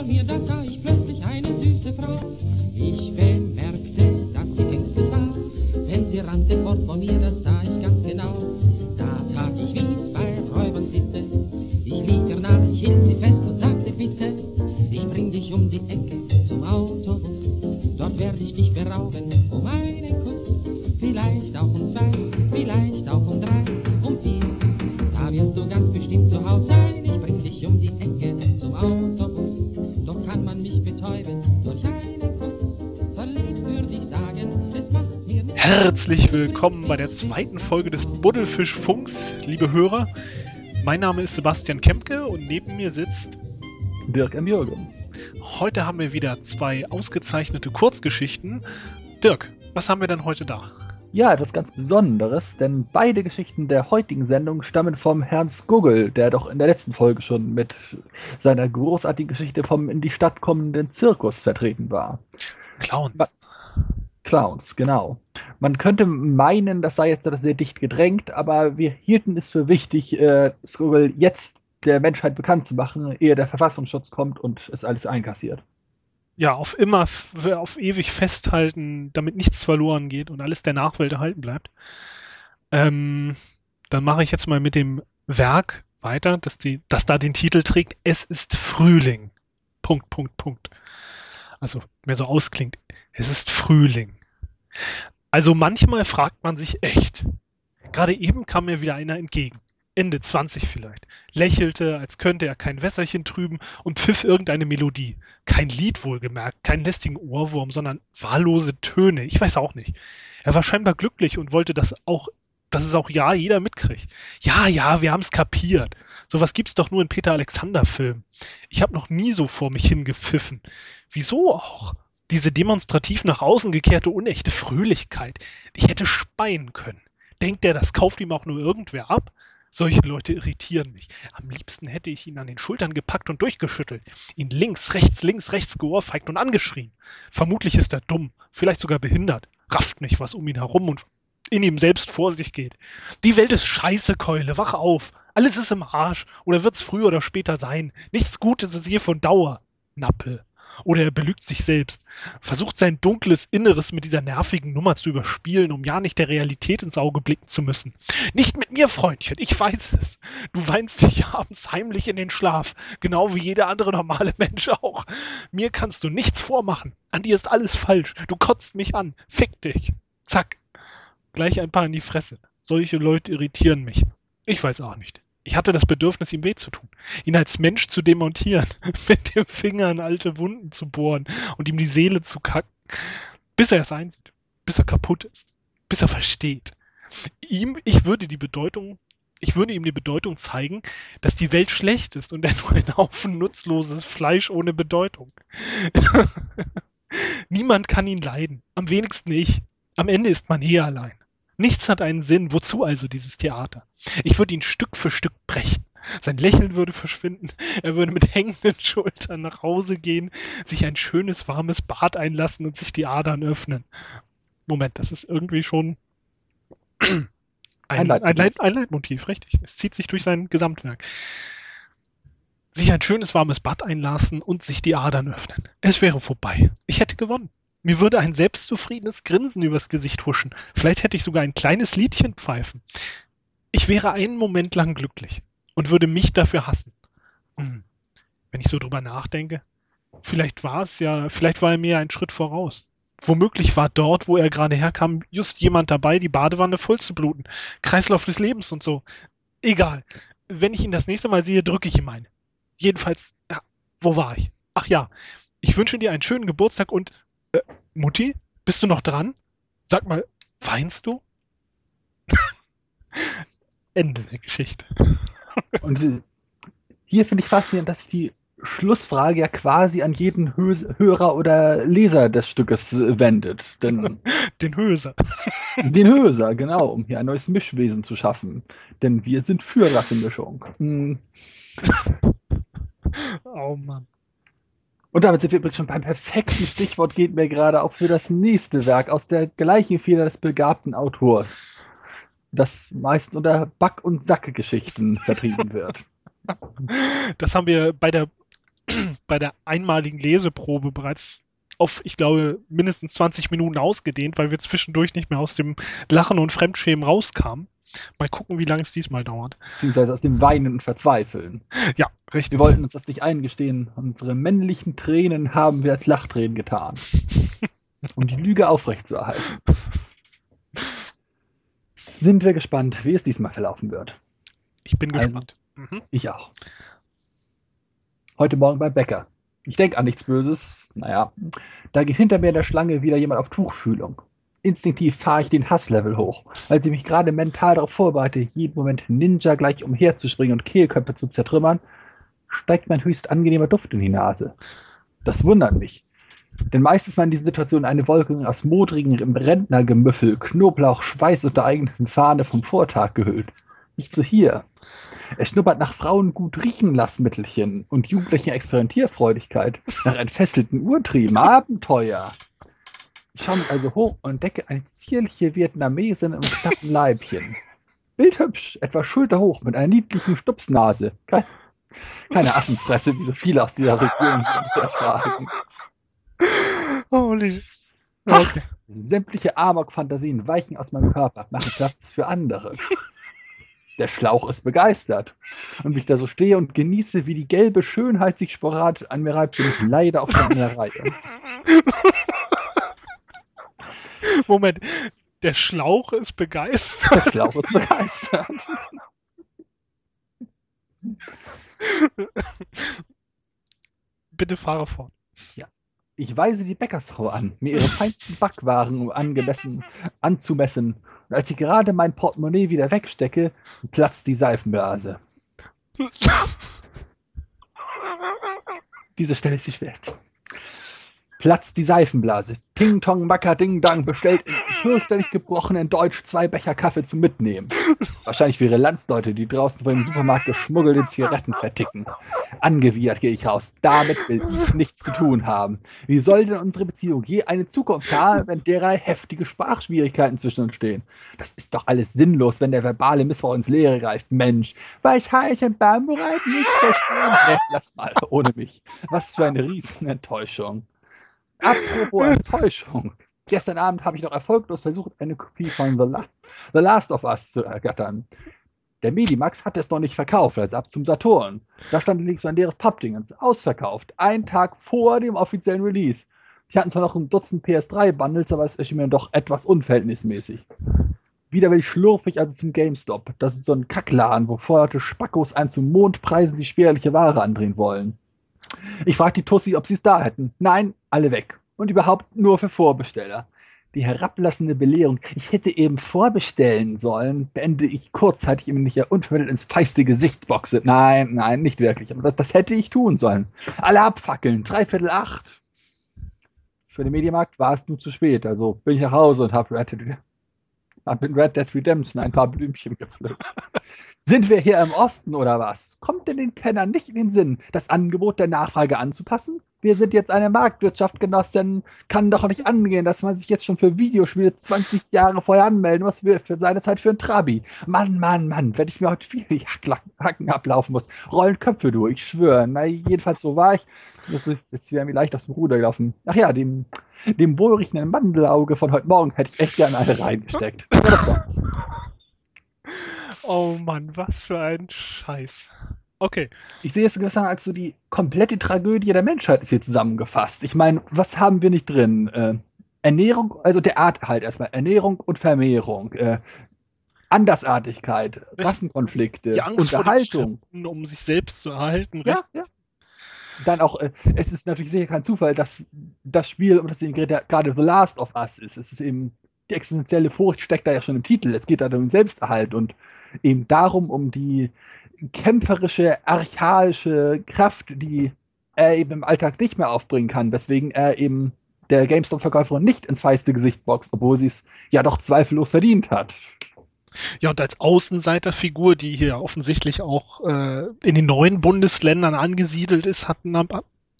vor mir, da sah ich plötzlich eine süße Frau. Ich bemerkte, dass sie ängstlich war, denn sie rannte fort von mir, das sah ich ganz genau. Da tat ich, wie's bei Räubern sitte. Ich lief ihr nach, ich hielt sie fest und sagte, bitte, ich bring dich um die Ecke Herzlich willkommen bei der zweiten Folge des Buddelfisch-Funks, liebe Hörer. Mein Name ist Sebastian Kempke und neben mir sitzt. Dirk M. Jürgens. Heute haben wir wieder zwei ausgezeichnete Kurzgeschichten. Dirk, was haben wir denn heute da? Ja, etwas ganz Besonderes, denn beide Geschichten der heutigen Sendung stammen vom Herrn Skugel, der doch in der letzten Folge schon mit seiner großartigen Geschichte vom in die Stadt kommenden Zirkus vertreten war. Clowns. Clowns, genau. Man könnte meinen, das sei jetzt sehr dicht gedrängt, aber wir hielten es für wichtig, äh, Skugel jetzt der Menschheit bekannt zu machen, ehe der Verfassungsschutz kommt und es alles einkassiert. Ja, auf immer, auf ewig festhalten, damit nichts verloren geht und alles der Nachwelt erhalten bleibt. Ähm, dann mache ich jetzt mal mit dem Werk weiter, das, die, das da den Titel trägt. Es ist Frühling. Punkt, Punkt, Punkt. Also mehr so ausklingt. Es ist Frühling. Also manchmal fragt man sich echt. Gerade eben kam mir wieder einer entgegen. Ende 20 vielleicht. Lächelte, als könnte er kein Wässerchen trüben und pfiff irgendeine Melodie. Kein Lied wohlgemerkt, keinen lästigen Ohrwurm, sondern wahllose Töne. Ich weiß auch nicht. Er war scheinbar glücklich und wollte das auch, dass es auch ja jeder mitkriegt. Ja, ja, wir haben's kapiert. Sowas gibt's doch nur in Peter Alexander Filmen. Ich habe noch nie so vor mich hingepfiffen. Wieso auch? Diese demonstrativ nach außen gekehrte unechte Fröhlichkeit. Ich hätte speien können. Denkt er, das kauft ihm auch nur irgendwer ab? Solche Leute irritieren mich. Am liebsten hätte ich ihn an den Schultern gepackt und durchgeschüttelt, ihn links, rechts, links, rechts geohrfeigt und angeschrien. Vermutlich ist er dumm, vielleicht sogar behindert, rafft nicht, was um ihn herum und in ihm selbst vor sich geht. Die Welt ist scheiße, Keule, wach auf. Alles ist im Arsch oder wird's früher oder später sein. Nichts Gutes ist hier von Dauer. Nappe. Oder er belügt sich selbst, versucht sein dunkles Inneres mit dieser nervigen Nummer zu überspielen, um ja nicht der Realität ins Auge blicken zu müssen. Nicht mit mir, Freundchen, ich weiß es. Du weinst dich abends heimlich in den Schlaf, genau wie jeder andere normale Mensch auch. Mir kannst du nichts vormachen. An dir ist alles falsch. Du kotzt mich an. Fick dich. Zack. Gleich ein paar in die Fresse. Solche Leute irritieren mich. Ich weiß auch nicht. Ich hatte das Bedürfnis, ihm weh zu tun, ihn als Mensch zu demontieren, mit dem Finger in alte Wunden zu bohren und ihm die Seele zu kacken, bis er es einsieht, bis er kaputt ist, bis er versteht. Ihm, ich würde die Bedeutung, ich würde ihm die Bedeutung zeigen, dass die Welt schlecht ist und er nur ein Haufen nutzloses Fleisch ohne Bedeutung. Niemand kann ihn leiden, am wenigsten ich. Am Ende ist man eh allein. Nichts hat einen Sinn, wozu also dieses Theater? Ich würde ihn Stück für Stück brechen. Sein Lächeln würde verschwinden, er würde mit hängenden Schultern nach Hause gehen, sich ein schönes warmes Bad einlassen und sich die Adern öffnen. Moment, das ist irgendwie schon ein, Ein ein, Leitmotiv. Leit, ein Leitmotiv, richtig. Es zieht sich durch sein Gesamtwerk. Sich ein schönes warmes Bad einlassen und sich die Adern öffnen. Es wäre vorbei. Ich hätte gewonnen. Mir würde ein selbstzufriedenes Grinsen übers Gesicht huschen. Vielleicht hätte ich sogar ein kleines Liedchen pfeifen. Ich wäre einen Moment lang glücklich und würde mich dafür hassen. Hm. Wenn ich so drüber nachdenke, vielleicht war es ja, vielleicht war er mir ein Schritt voraus. Womöglich war dort, wo er gerade herkam, just jemand dabei, die Badewanne voll zu bluten. Kreislauf des Lebens und so. Egal. Wenn ich ihn das nächste Mal sehe, drücke ich ihm ein. Jedenfalls, ja, wo war ich? Ach ja, ich wünsche dir einen schönen Geburtstag und äh, Mutti, bist du noch dran? Sag mal, weinst du? Ende der Geschichte. Und hier finde ich faszinierend, dass sich die Schlussfrage ja quasi an jeden Hö Hörer oder Leser des Stückes äh, wendet. Denn Den Höser. den Höser, genau, um hier ein neues Mischwesen zu schaffen. Denn wir sind für Rassenmischung. Mm. Oh Mann. Und damit sind wir übrigens schon beim perfekten Stichwort, geht mir gerade auch für das nächste Werk aus der gleichen Feder des begabten Autors, das meistens unter Back- und Sacke-Geschichten vertrieben wird. Das haben wir bei der bei der einmaligen Leseprobe bereits auf, ich glaube, mindestens 20 Minuten ausgedehnt, weil wir zwischendurch nicht mehr aus dem Lachen und Fremdschämen rauskamen. Mal gucken, wie lange es diesmal dauert. Beziehungsweise aus dem Weinen und Verzweifeln. Ja, richtig. Wir wollten uns das nicht eingestehen. Unsere männlichen Tränen haben wir als Lachtränen getan. um die Lüge aufrechtzuerhalten. Sind wir gespannt, wie es diesmal verlaufen wird. Ich bin Also- gespannt. Mhm. Ich auch. Heute Morgen beim Bäcker. Ich denke an nichts Böses. Naja, da geht hinter mir in der Schlange wieder jemand auf Tuchfühlung. Instinktiv fahre ich den Hasslevel hoch, als ich mich gerade mental darauf vorbereite, jeden Moment Ninja gleich umherzuspringen und Kehlköpfe zu zertrümmern, steigt mein höchst angenehmer Duft in die Nase. Das wundert mich. Denn meist ist man in diesen Situationen eine Wolke aus modrigem Rentnergemüffel, Knoblauch, Schweiß und der eigenen Fahne vom Vortag gehüllt. Nicht so hier. Es schnuppert nach Frauengut Riechenlassmittelchen und jugendlicher Experimentierfreudigkeit, nach entfesselten Urtrieben, Abenteuer. Ich schaue mich also hoch und entdecke eine zierliche Vietnamesin im knappen Leibchen. Bildhübsch, etwa schulterhoch, mit einer niedlichen Stupsnase. Kein, keine Affenfresse, wie so viele aus dieser Region sind ertragen. Holy. Okay. Sämtliche Amok-Fantasien weichen aus meinem Körper, machen Platz für andere. Der Schlauch ist begeistert. Und wie ich da so stehe und genieße, wie die gelbe Schönheit sich sporadisch an mir reibt, bin ich leider auch schon in der Reihe. Moment. Der Schlauch ist begeistert. Der Schlauch ist begeistert. Bitte fahre fort. Ich weise die Bäckersfrau an, mir ihre feinsten Backwaren angemessen anzumessen. Und als ich gerade mein Portemonnaie wieder wegstecke, platzt die Seifenblase. Diese Stelle ist die schwerste. Platzt die Seifenblase. Ting Tong Macker Ding Dang bestellt in fürchterlich gebrochenen Deutsch zwei Becher Kaffee zum Mitnehmen. Wahrscheinlich für ihre Landsleute, die draußen vor dem Supermarkt geschmuggelte Zigaretten verticken. Angewidert gehe ich raus. Damit will ich nichts zu tun haben. Wie soll denn unsere Beziehung je eine Zukunft haben, wenn derlei heftige Sprachschwierigkeiten zwischen uns stehen? Das ist doch alles sinnlos, wenn der verbale Missbrauch ins Leere greift. Mensch, wahrscheinlich ein Baumbereit nichts verstehen. Nee, lass mal, ohne mich. Was für eine Riesenenttäuschung. Apropos Enttäuschung. Gestern Abend habe ich noch erfolglos versucht, eine Kopie von The, La The Last of Us zu ergattern. Der Medimax hat es noch nicht verkauft, als ab zum Saturn. Da stand links so ein leeres Pappdingens, ausverkauft, einen Tag vor dem offiziellen Release. Die hatten zwar noch ein Dutzend PS3-Bundles, aber es erschien mir doch etwas unverhältnismäßig. Wieder will ich schlurfig also zum GameStop. Das ist so ein Kackladen, wo vorlaute Spackos einem zum Mondpreisen die spärliche Ware andrehen wollen. Ich frage die Tussi, ob sie es da hätten. Nein, alle weg. Und überhaupt nur für Vorbesteller. Die herablassende Belehrung, ich hätte eben vorbestellen sollen, beende ich kurzzeitig im nicht unvermittelt ins feiste Gesicht boxe. Nein, nein, nicht wirklich. Aber das, das hätte ich tun sollen. Alle abfackeln, dreiviertel acht. Für den Mediamarkt war es nun zu spät. Also bin ich nach Hause und habe Red, hab in Red Dead Redemption ein paar Blümchen gepflückt. Sind wir hier im Osten oder was? Kommt denn den Pennern nicht in den Sinn, das Angebot der Nachfrage anzupassen? Wir sind jetzt eine Marktwirtschaft, Genossen. Kann doch nicht angehen, dass man sich jetzt schon für Videospiele 20 Jahre vorher anmelden muss, wir für seine Zeit für ein Trabi. Mann, Mann, Mann, wenn ich mir heute viel Hacken ablaufen muss. Rollen Köpfe, du, ich schwöre. Na, jedenfalls, so war ich. Das ist jetzt wäre mir leicht aus dem Ruder gelaufen. Ach ja, dem, dem wohlriechenden Mandelauge von heute Morgen hätte ich echt gerne eine reingesteckt. Aber das war's. Oh Mann, was für ein Scheiß. Okay. Ich sehe es gewissermaßen als so die komplette Tragödie der Menschheit ist hier zusammengefasst. Ich meine, was haben wir nicht drin? Äh, Ernährung, also der Art halt erstmal. Ernährung und Vermehrung. Äh, Andersartigkeit, Rassenkonflikte, Die Angst vor Unterhaltung. Schritten, um sich selbst zu erhalten. Ja, ja. Dann auch, äh, es ist natürlich sicher kein Zufall, dass das Spiel, um das eben gerade The Last of Us ist, es ist eben, die existenzielle Furcht steckt da ja schon im Titel. Es geht da um Selbsterhalt und eben darum, um die kämpferische, archaische Kraft, die er eben im Alltag nicht mehr aufbringen kann, weswegen er eben der GameStop-Verkäuferin nicht ins feiste Gesicht boxt, obwohl sie es ja doch zweifellos verdient hat. Ja, und als Außenseiterfigur, die hier offensichtlich auch äh, in den neuen Bundesländern angesiedelt ist, hat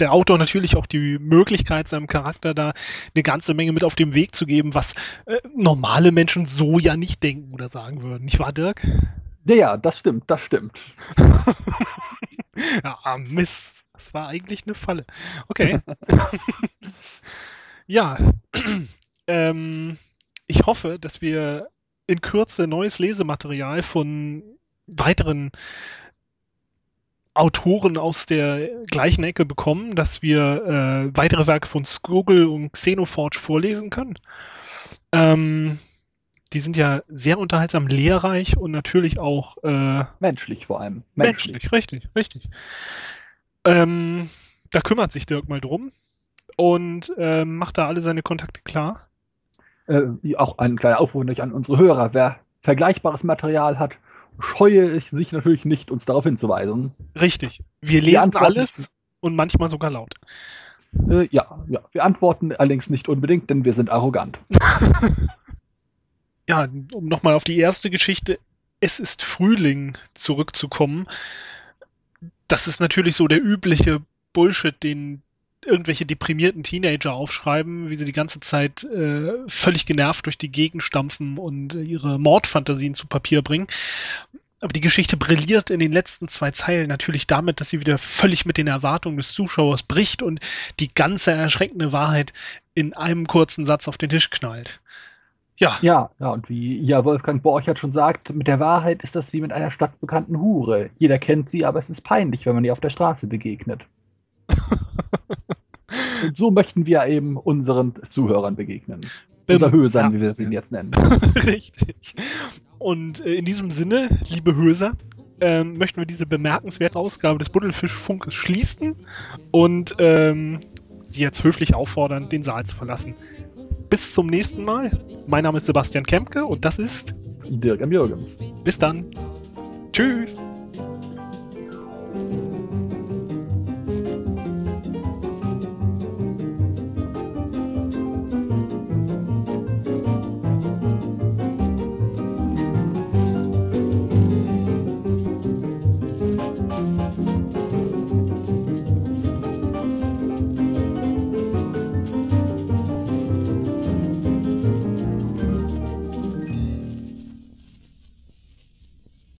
der Autor natürlich auch die Möglichkeit, seinem Charakter da eine ganze Menge mit auf den Weg zu geben, was äh, normale Menschen so ja nicht denken oder sagen würden. Nicht wahr, Dirk? Ja, ja, das stimmt, das stimmt. Ja, ah, Mist. Das war eigentlich eine Falle. Okay. ja. ähm, ich hoffe, dass wir in Kürze neues Lesematerial von weiteren Autoren aus der gleichen Ecke bekommen, dass wir äh, weitere Werke von Skogel und Xenoforge vorlesen können. Ähm, die sind ja sehr unterhaltsam, lehrreich und natürlich auch äh, menschlich vor allem. Menschlich, menschlich richtig, richtig. Ähm, da kümmert sich Dirk mal drum und äh, macht da alle seine Kontakte klar. Äh, auch ein kleiner Aufruf an unsere Hörer. Wer vergleichbares Material hat, scheue ich sich natürlich nicht, uns darauf hinzuweisen. Richtig. Wir lesen alles und manchmal sogar laut. Äh, ja, ja. Wir antworten allerdings nicht unbedingt, denn wir sind arrogant. ja, um nochmal auf die erste Geschichte, es ist Frühling zurückzukommen. Das ist natürlich so der übliche Bullshit, den irgendwelche deprimierten Teenager aufschreiben, wie sie die ganze Zeit äh, völlig genervt durch die Gegend stampfen und äh, ihre Mordfantasien zu Papier bringen. Aber die Geschichte brilliert in den letzten zwei Zeilen natürlich damit, dass sie wieder völlig mit den Erwartungen des Zuschauers bricht und die ganze erschreckende Wahrheit in einem kurzen Satz auf den Tisch knallt. Ja. Ja, ja, und wie ja Wolfgang Borchert schon sagt, mit der Wahrheit ist das wie mit einer stadtbekannten Hure. Jeder kennt sie, aber es ist peinlich, wenn man ihr auf der Straße begegnet. Und so möchten wir eben unseren Zuhörern begegnen. Bim, Unser Hösern, ja. wie wir sie jetzt nennen. Richtig. Und äh, in diesem Sinne, liebe Höser, äh, möchten wir diese bemerkenswerte Ausgabe des Buddelfischfunkes schließen und ähm, Sie jetzt höflich auffordern, den Saal zu verlassen. Bis zum nächsten Mal. Mein Name ist Sebastian Kempke und das ist Dirk M. Jürgens. Bis dann. Tschüss.